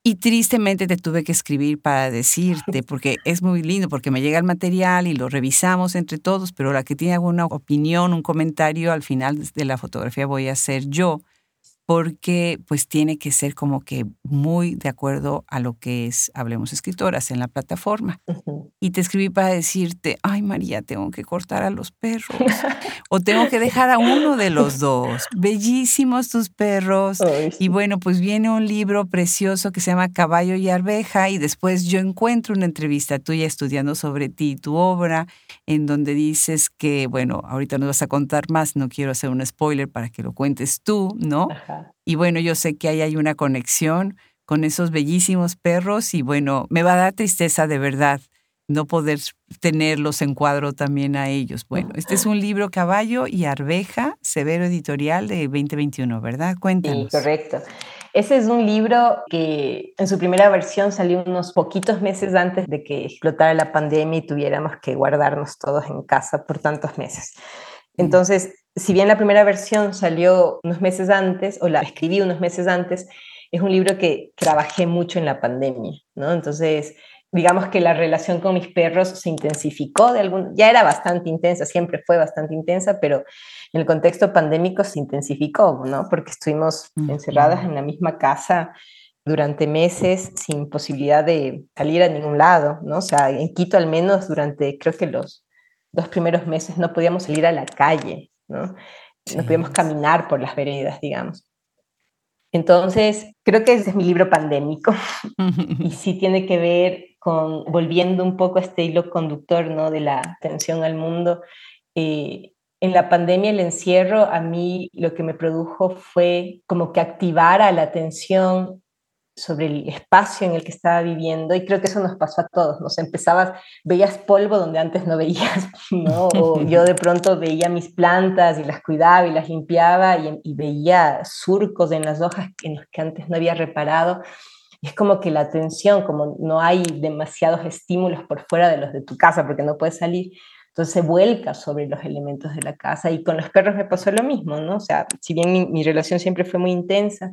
Y tristemente te tuve que escribir para decirte, porque es muy lindo, porque me llega el material y lo revisamos entre todos, pero la que tiene alguna opinión, un comentario, al final de la fotografía voy a ser yo. Porque pues tiene que ser como que muy de acuerdo a lo que es Hablemos Escritoras en la plataforma. Y te escribí para decirte, ay María, tengo que cortar a los perros o tengo que dejar a uno de los dos. Bellísimos tus perros. Y bueno, pues viene un libro precioso que se llama Caballo y Arveja y después yo encuentro una entrevista tuya estudiando sobre ti y tu obra en donde dices que, bueno, ahorita nos vas a contar más, no quiero hacer un spoiler para que lo cuentes tú, ¿no? Y bueno, yo sé que ahí hay una conexión con esos bellísimos perros y bueno, me va a dar tristeza de verdad no poder tenerlos en cuadro también a ellos. Bueno, este es un libro Caballo y Arveja, Severo Editorial de 2021, ¿verdad? Cuéntanos. Sí, correcto. Ese es un libro que en su primera versión salió unos poquitos meses antes de que explotara la pandemia y tuviéramos que guardarnos todos en casa por tantos meses. Entonces, si bien la primera versión salió unos meses antes, o la escribí unos meses antes, es un libro que trabajé mucho en la pandemia, ¿no? Entonces, digamos que la relación con mis perros se intensificó de algún, ya era bastante intensa, siempre fue bastante intensa, pero en el contexto pandémico se intensificó, ¿no? Porque estuvimos encerradas en la misma casa durante meses sin posibilidad de salir a ningún lado, ¿no? O sea, en Quito al menos durante, creo que los dos primeros meses no podíamos salir a la calle, ¿no? No podíamos caminar por las veredas, digamos. Entonces, creo que ese es mi libro pandémico y sí tiene que ver con, volviendo un poco a este hilo conductor, ¿no? De la atención al mundo. Eh, en la pandemia, el encierro, a mí lo que me produjo fue como que activara la atención sobre el espacio en el que estaba viviendo y creo que eso nos pasó a todos, nos empezabas, veías polvo donde antes no veías, ¿no? O yo de pronto veía mis plantas y las cuidaba y las limpiaba y, veía surcos en las hojas en los que antes no había reparado. Y es como que la atención, como no hay demasiados estímulos por fuera de los de tu casa porque no puedes salir, entonces se vuelca sobre los elementos de la casa y con los perros me pasó lo mismo, ¿no? O sea, si bien mi, mi relación siempre fue muy intensa,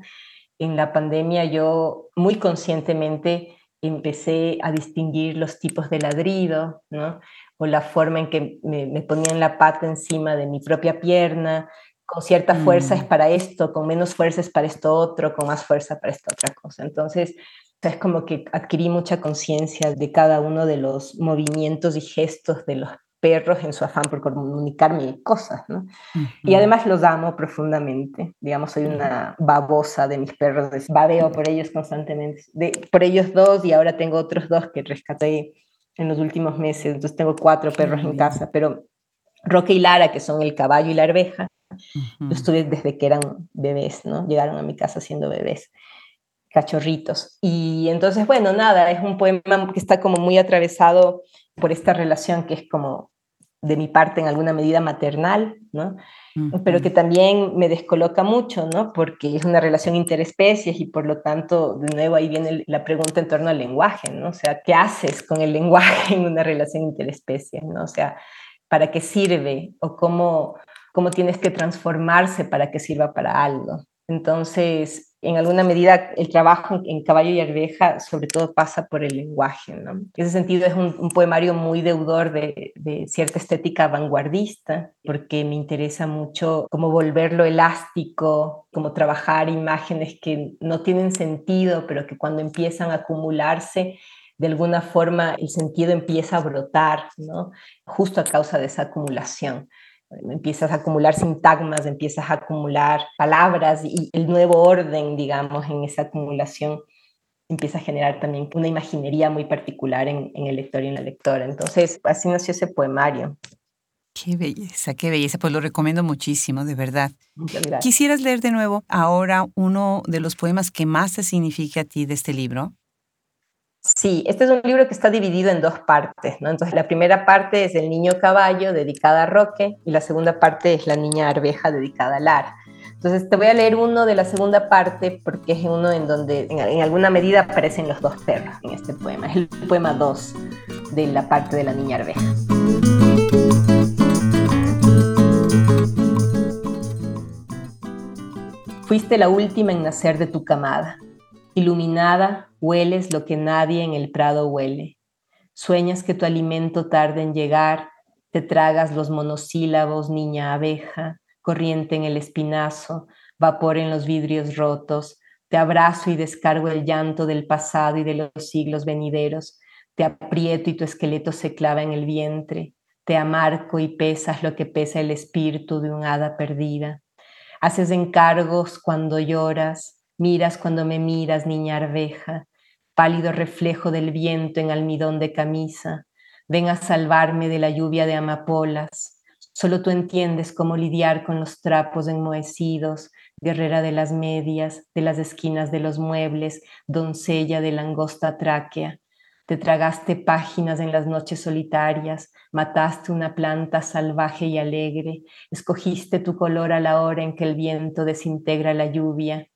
en la pandemia yo muy conscientemente empecé a distinguir los tipos de ladrido, ¿no? o la forma en que me, ponían la pata encima de mi propia pierna, con cierta fuerza es mm. para esto, con menos fuerza es para esto otro, con más fuerza para esta otra cosa. Entonces, es como que adquirí mucha conciencia de cada uno de los movimientos y gestos de los perros en su afán por comunicarme cosas, ¿no? Y además los amo profundamente, digamos, soy una babosa de mis perros, babeo por ellos constantemente, de, por ellos dos y ahora tengo otros dos que rescaté en los últimos meses, entonces tengo cuatro perros en casa, pero Roque y Lara, que son el caballo y la arveja, los tuve desde que eran bebés, ¿no? Llegaron a mi casa siendo bebés cachorritos. Y entonces, bueno, nada, es un poema que está como muy atravesado por esta relación que es como de mi parte en alguna medida maternal, ¿no? Pero que también me descoloca mucho, ¿no? Porque es una relación interespecies y por lo tanto, de nuevo ahí viene la pregunta en torno al lenguaje, ¿no? O sea, ¿qué haces con el lenguaje en una relación interespecies, ¿no? O sea, ¿para qué sirve? O cómo, cómo tienes que transformarse para que sirva para algo. Entonces, en alguna medida el trabajo en Caballo y Arveja sobre todo pasa por el lenguaje. En ese sentido es un, poemario muy deudor de, cierta estética vanguardista, porque me interesa mucho cómo volverlo elástico, cómo trabajar imágenes que no tienen sentido, pero que cuando empiezan a acumularse, de alguna forma el sentido empieza a brotar, ¿no? justo a causa de esa acumulación empiezas a acumular sintagmas, empiezas a acumular palabras y el nuevo orden, digamos, en esa acumulación empieza a generar también una imaginería muy particular en, el lector y en la lectora. Entonces, así nació ese poemario. Qué belleza, qué belleza. Pues lo recomiendo muchísimo, de verdad. ¿Quisieras leer de nuevo ahora uno de los poemas que más te significa a ti de este libro? Sí, este es un libro que está dividido en dos partes, ¿no? Entonces, la primera parte es El niño caballo, dedicada a Roque, y la segunda parte es La niña arveja, dedicada a Lara. Entonces, te voy a leer uno de la segunda parte porque es uno en donde en, alguna medida aparecen los dos perros en este poema. Es el poema 2 de la parte de La niña arveja. Fuiste la última en nacer de tu camada Iluminada, hueles lo que nadie en el prado huele. Sueñas que tu alimento tarde en llegar, te tragas los monosílabos, niña abeja, corriente en el espinazo, vapor en los vidrios rotos. Te abrazo y descargo el llanto del pasado y de los siglos venideros. Te aprieto y tu esqueleto se clava en el vientre. Te amarco y pesas lo que pesa el espíritu de un hada perdida. Haces encargos cuando lloras, miras cuando me miras, niña arveja, pálido reflejo del viento en almidón de camisa. Ven a salvarme de la lluvia de amapolas. Solo tú entiendes cómo lidiar con los trapos enmohecidos, guerrera de las medias, de las esquinas de los muebles, doncella de la angosta tráquea. Te tragaste páginas en las noches solitarias, mataste una planta salvaje y alegre, escogiste tu color a la hora en que el viento desintegra la lluvia.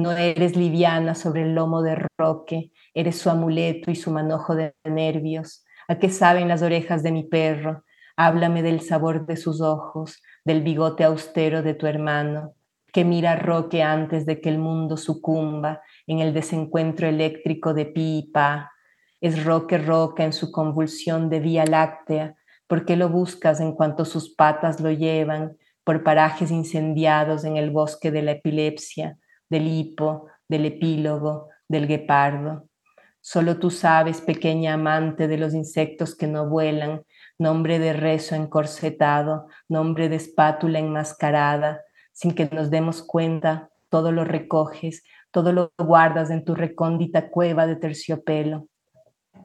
No eres liviana sobre el lomo de Roque, eres su amuleto y su manojo de nervios. ¿A qué saben las orejas de mi perro? Háblame del sabor de sus ojos, del bigote austero de tu hermano, que mira Roque antes de que el mundo sucumba en el desencuentro eléctrico de pipa, es roque roca en su convulsión de vía láctea, ¿por qué lo buscas en cuanto sus patas lo llevan por parajes incendiados en el bosque de la epilepsia, del hipo, del epílogo, del guepardo? Solo tú sabes, pequeña amante de los insectos que no vuelan, nombre de rezo encorsetado, nombre de espátula enmascarada, sin que nos demos cuenta, todo lo recoges, todo lo guardas en tu recóndita cueva de terciopelo.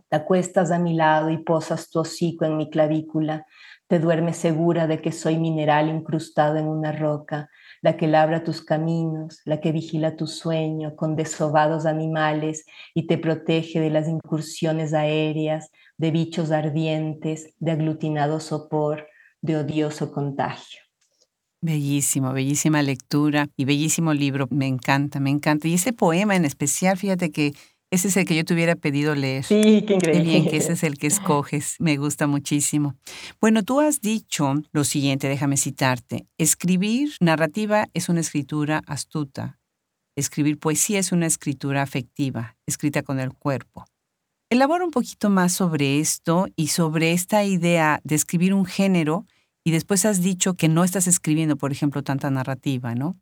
Te acuestas a mi lado y posas tu hocico en mi clavícula. Te duermes segura de que soy mineral incrustado en una roca, la que labra tus caminos, la que vigila tu sueño con desovados animales y te protege de las incursiones aéreas, de bichos ardientes, de aglutinado sopor, de odioso contagio. Bellísimo, bellísima lectura y bellísimo libro. Me encanta, me encanta. Y ese poema en especial, fíjate que ese es el que yo te hubiera pedido leer. Sí, qué increíble. Qué bien que ese es el que escoges. Me gusta muchísimo. Bueno, tú has dicho lo siguiente, déjame citarte. Escribir narrativa es una escritura astuta. Escribir poesía es una escritura afectiva, escrita con el cuerpo. Elabora un poquito más sobre esto y sobre esta idea de escribir un género y después has dicho que no estás escribiendo, por ejemplo, tanta narrativa, ¿no?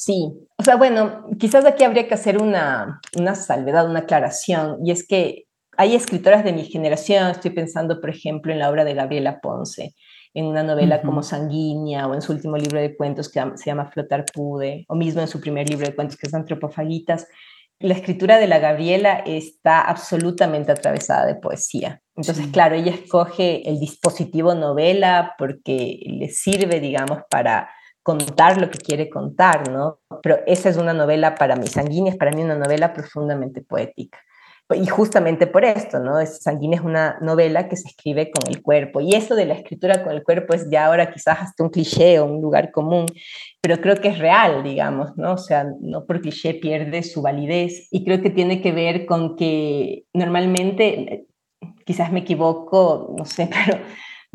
Sí, o sea, bueno, quizás aquí habría que hacer una, una salvedad, una aclaración, y es que hay escritoras de mi generación, estoy pensando, por ejemplo, en la obra de Gabriela Ponce, en una novela como Sanguínea o en su último libro de cuentos que se llama Flotar Pude, o mismo en su primer libro de cuentos que es Antropofagitas. La escritura de la Gabriela está absolutamente atravesada de poesía. Entonces, claro, ella escoge el dispositivo novela porque le sirve, digamos, para contar lo que quiere contar, ¿no? Pero esa es una novela para mí, Sanguínea es para mí una novela profundamente poética. Y justamente por esto, ¿no? Sanguínea es una novela que se escribe con el cuerpo. Y eso de la escritura con el cuerpo es ya ahora quizás hasta un cliché o un lugar común, pero creo que es real, digamos, ¿no? O sea, no por cliché pierde su validez. Y creo que tiene que ver con que normalmente, quizás me equivoco, no sé, pero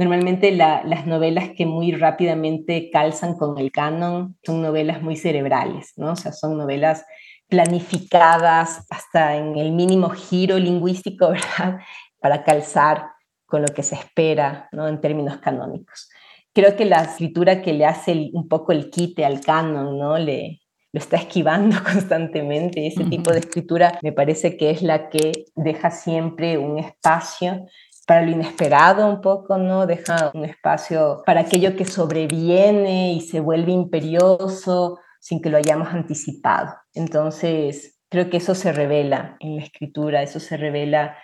Normalmente las novelas que muy rápidamente calzan con el canon son novelas muy cerebrales, ¿no? O sea, son novelas planificadas hasta en el mínimo giro lingüístico, ¿verdad? Para calzar con lo que se espera, ¿no? En términos canónicos. Creo que la escritura que le hace un poco el quite al canon, ¿no? Le, lo está esquivando constantemente. Ese tipo de escritura me parece que es la que deja siempre un espacio para lo inesperado un poco, ¿no? Deja un espacio para aquello que sobreviene y se vuelve imperioso sin que lo hayamos anticipado. Entonces, creo que eso se revela en la escritura, eso se revela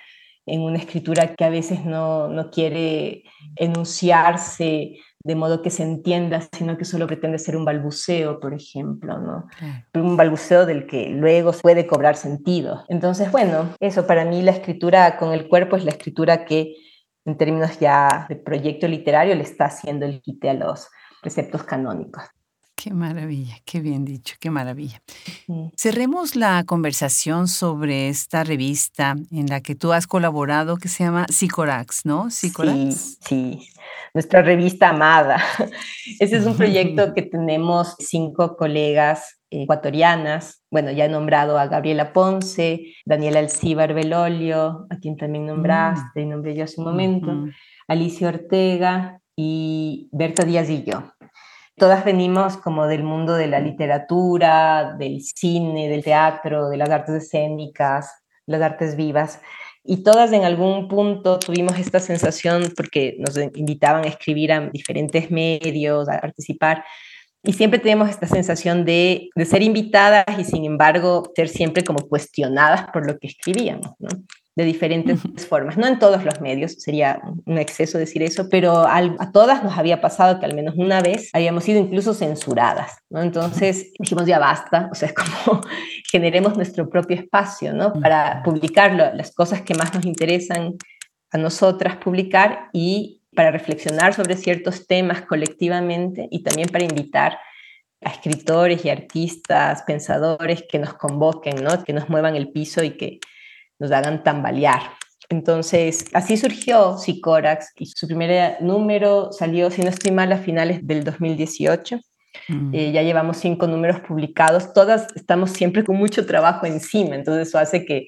en una escritura que a veces no, no quiere enunciarse de modo que se entienda, sino que solo pretende ser un balbuceo, por ejemplo, ¿no? Un balbuceo del que luego puede cobrar sentido. Entonces, bueno, eso para mí la escritura con el cuerpo es la escritura que en términos ya de proyecto literario le está haciendo el quite a los preceptos canónicos. Qué maravilla, qué bien dicho, qué maravilla. Cerremos la conversación sobre esta revista en la que tú has colaborado que se llama Sicorax, ¿no? Sicorax. Sí, sí, nuestra revista amada. Ese es un proyecto que tenemos cinco colegas ecuatorianas. Bueno, ya he nombrado a Gabriela Ponce, Daniela Alcíbar Belolio, a quien también nombraste y nombré yo hace un momento, Alicia Ortega y Berta Díaz y yo. Todas venimos como del mundo de la literatura, del cine, del teatro, de las artes escénicas, las artes vivas. Y todas en algún punto tuvimos esta sensación porque nos invitaban a escribir a diferentes medios, a participar. Y siempre tenemos esta sensación de, de ser invitadas y sin embargo ser siempre como cuestionadas por lo que escribíamos. De diferentes formas, no en todos los medios, sería un exceso decir eso, pero a todas nos había pasado que al menos una vez habíamos sido incluso censuradas, ¿no? Entonces dijimos, ya basta, o sea, es como generemos nuestro propio espacio, ¿no? Para publicar las cosas que más nos interesan a nosotras publicar y para reflexionar sobre ciertos temas colectivamente y también para invitar a escritores y artistas, pensadores que nos convoquen, ¿no? que nos muevan el piso y que nos hagan tambalear. Entonces, así surgió Sicorax y su primer número salió, si no estoy mal, a finales del 2018. Mm. Eh, ya llevamos cinco números publicados, todas estamos siempre con mucho trabajo encima, entonces eso hace que,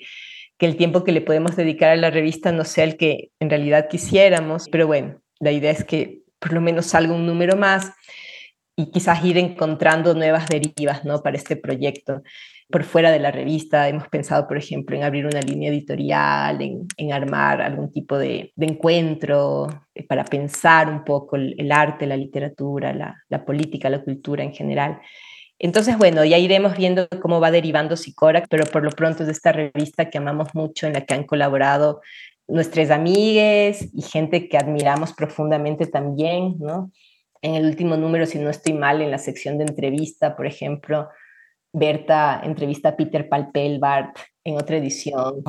que el tiempo que le podemos dedicar a la revista no sea el que en realidad quisiéramos, pero bueno, la idea es que por lo menos salga un número más y quizás ir encontrando nuevas derivas ¿no? para este proyecto por fuera de la revista. Hemos pensado, por ejemplo, en abrir una línea editorial, en, armar algún tipo de, encuentro eh, para pensar un poco el, arte, la literatura, la, política, la cultura en general. Entonces, bueno, ya iremos viendo cómo va derivando Sicora, pero por lo pronto es esta revista que amamos mucho, en la que han colaborado nuestras amigues y gente que admiramos profundamente también, ¿no? En el último número, si no estoy mal, en la sección de entrevista, por ejemplo, Berta entrevista a Peter Palpelbart en otra edición.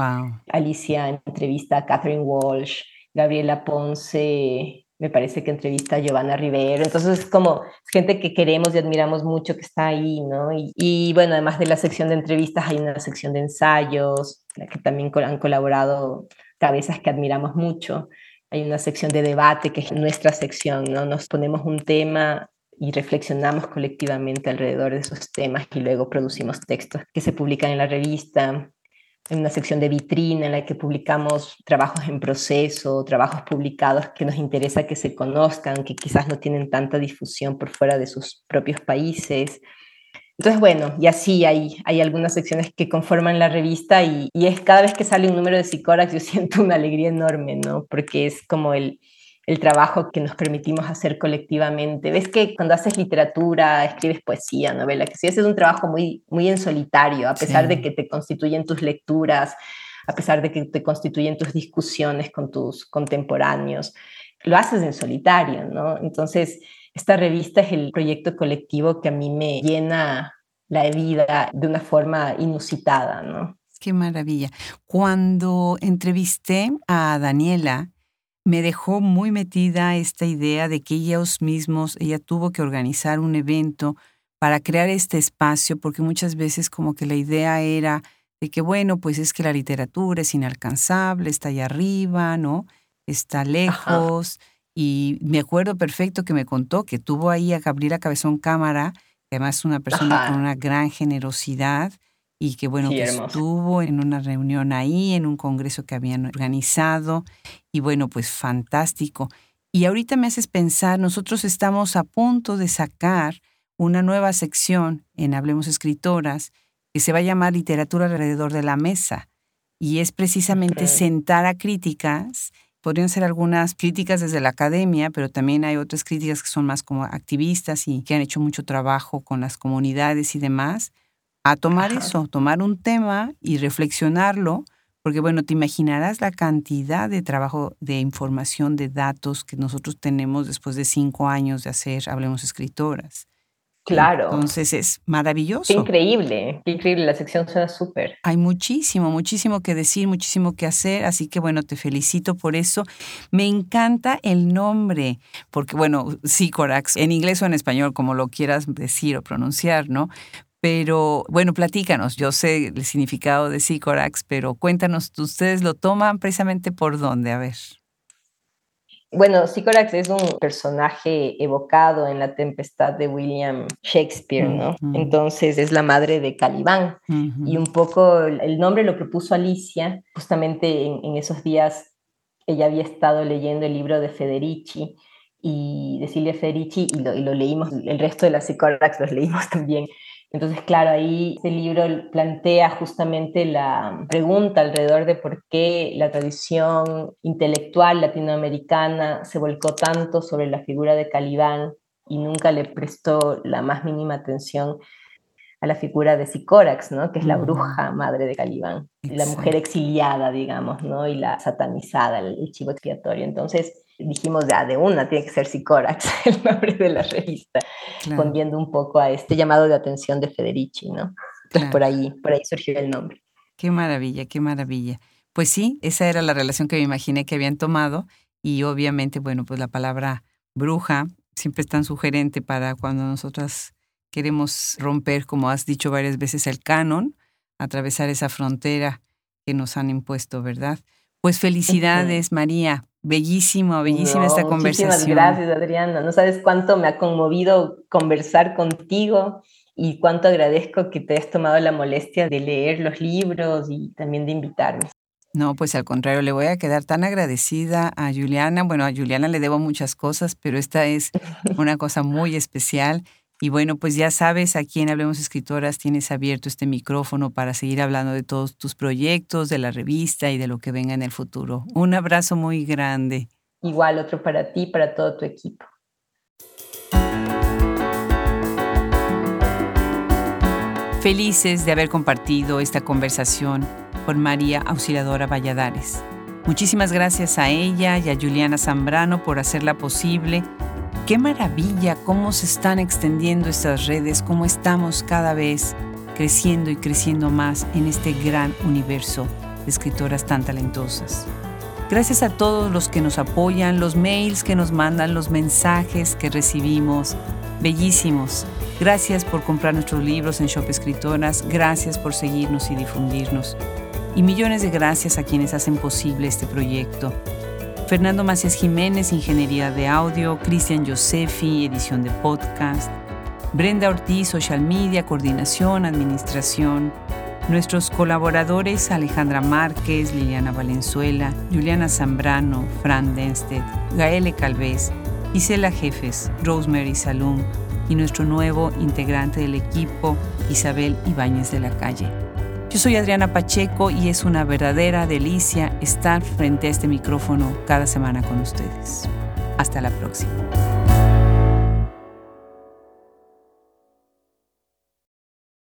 Alicia entrevista a Catherine Walsh. Gabriela Ponce, me parece que entrevista a Giovanna Rivero. Entonces, es como gente que queremos y admiramos mucho que está ahí, ¿no? Y, bueno, además de la sección de entrevistas, hay una sección de ensayos, la que también han colaborado cabezas que admiramos mucho. Hay una sección de debate que es nuestra sección, ¿no? Nos ponemos un tema y reflexionamos colectivamente alrededor de esos temas y luego producimos textos que se publican en la revista, en una sección de vitrina en la que publicamos trabajos en proceso, trabajos publicados que nos interesa que se conozcan, que quizás no tienen tanta difusión por fuera de sus propios países. Entonces, bueno, y así hay, hay algunas secciones que conforman la revista y, y es cada vez que sale un número de Psicórax yo siento una alegría enorme, ¿no? Porque es como el, el trabajo que nos permitimos hacer colectivamente. Ves que cuando haces literatura, escribes poesía, novela, que si haces un trabajo muy, muy en solitario, a pesar de que te constituyen tus lecturas, a pesar de que te constituyen tus discusiones con tus contemporáneos, lo haces en solitario, ¿no? Entonces, esta revista es el proyecto colectivo que a mí me llena la vida de una forma inusitada, ¿no? Qué maravilla. Cuando entrevisté a Daniela, me dejó muy metida esta idea de que ellos mismos, ella tuvo que organizar un evento para crear este espacio, porque muchas veces como que la idea era de que, bueno, pues es que la literatura es inalcanzable, está allá arriba, ¿no? Está lejos. Y me acuerdo perfecto que me contó que tuvo ahí a Gabriela Cabezón Cámara, que además es una persona con una gran generosidad, y que bueno, que estuvo en una reunión ahí, en un congreso que habían organizado y bueno, pues fantástico. Y ahorita me haces pensar, nosotros estamos a punto de sacar una nueva sección en Hablemos Escritoras que se va a llamar Literatura alrededor de la mesa y es precisamente sentar a críticas podrían ser algunas críticas desde la academia, pero también hay otras críticas que son más como activistas y que han hecho mucho trabajo con las comunidades y demás, a tomar eso, tomar un tema y reflexionarlo, porque bueno, te imaginarás la cantidad de trabajo, de información, de datos que nosotros tenemos después de cinco años de hacer Hablemos Escritoras. Claro. Entonces es maravilloso. increíble, increíble, la sección suena súper. Hay muchísimo, muchísimo que decir, muchísimo que hacer, así que bueno, te felicito por eso. Me encanta el nombre, porque bueno, Sicorax, en inglés o en español, como lo quieras decir o pronunciar, ¿no? Pero bueno, platícanos, yo sé el significado de Sicorax, pero cuéntanos, ¿ustedes lo toman precisamente por dónde? A ver. Bueno, Sicorax es un personaje evocado en la tempestad de William Shakespeare, ¿no? Entonces es la madre de Calibán. Y un poco el nombre lo propuso Alicia, justamente en, en, esos días ella había estado leyendo el libro de Federici y de Silvia Federici y lo, y lo leímos, el resto de las psicólogas los leímos también. Entonces, claro, ahí este libro plantea justamente la pregunta alrededor de por qué la tradición intelectual latinoamericana se volcó tanto sobre la figura de Calibán y nunca le prestó la más mínima atención a la figura de Sicórax, ¿no? que es la bruja madre de Calibán, la mujer exiliada, digamos, ¿no? y la satanizada, el, chivo expiatorio. Entonces dijimos, ya, de una tiene que ser Sicórax, el nombre de la revista, respondiendo un poco a este llamado de atención de Federici. ¿no? Entonces por, ahí, por ahí surgió el nombre. Qué maravilla, qué maravilla. Pues sí, esa era la relación que me imaginé que habían tomado y obviamente, bueno, pues la palabra bruja siempre es tan sugerente para cuando nosotras Queremos romper, como has dicho varias veces, el canon, atravesar esa frontera que nos han impuesto, ¿verdad? Pues felicidades, María. Bellísima, bellísima esta conversación. Muchísimas gracias, Adriana. No sabes cuánto me ha conmovido conversar contigo y cuánto agradezco que te hayas tomado la molestia de leer los libros y también de invitarme. No, pues al contrario, le voy a quedar tan agradecida a Juliana. Bueno, a Juliana le debo muchas cosas, pero esta es una cosa muy especial y bueno, pues ya sabes, aquí en Hablemos Escritoras tienes abierto este micrófono para seguir hablando de todos tus proyectos, de la revista y de lo que venga en el futuro. Un abrazo muy grande. Igual otro para ti, para todo tu equipo. Felices de haber compartido esta conversación con María Auxiliadora Valladares. Muchísimas gracias a ella y a Juliana Zambrano por hacerla posible Qué maravilla cómo se están extendiendo estas redes, cómo estamos cada vez creciendo y creciendo más en este gran universo de escritoras tan talentosas. Gracias a todos los que nos apoyan, los mails que nos mandan, los mensajes que recibimos, bellísimos. Gracias por comprar nuestros libros en Shop Escritoras, gracias por seguirnos y difundirnos. Y millones de gracias a quienes hacen posible este proyecto Fernando Macías Jiménez, Ingeniería de Audio, Cristian Josefi, edición de podcast, Brenda Ortiz, Social Media, Coordinación, Administración, nuestros colaboradores Alejandra Márquez, Liliana Valenzuela, Juliana Zambrano, Fran Denstedt, Gaele Calvez, Isela Jefes, Rosemary Salum y nuestro nuevo integrante del equipo, Isabel Ibáñez de la Calle. Yo soy Adriana Pacheco y es una verdadera delicia estar frente a este micrófono cada semana con ustedes. Hasta la próxima.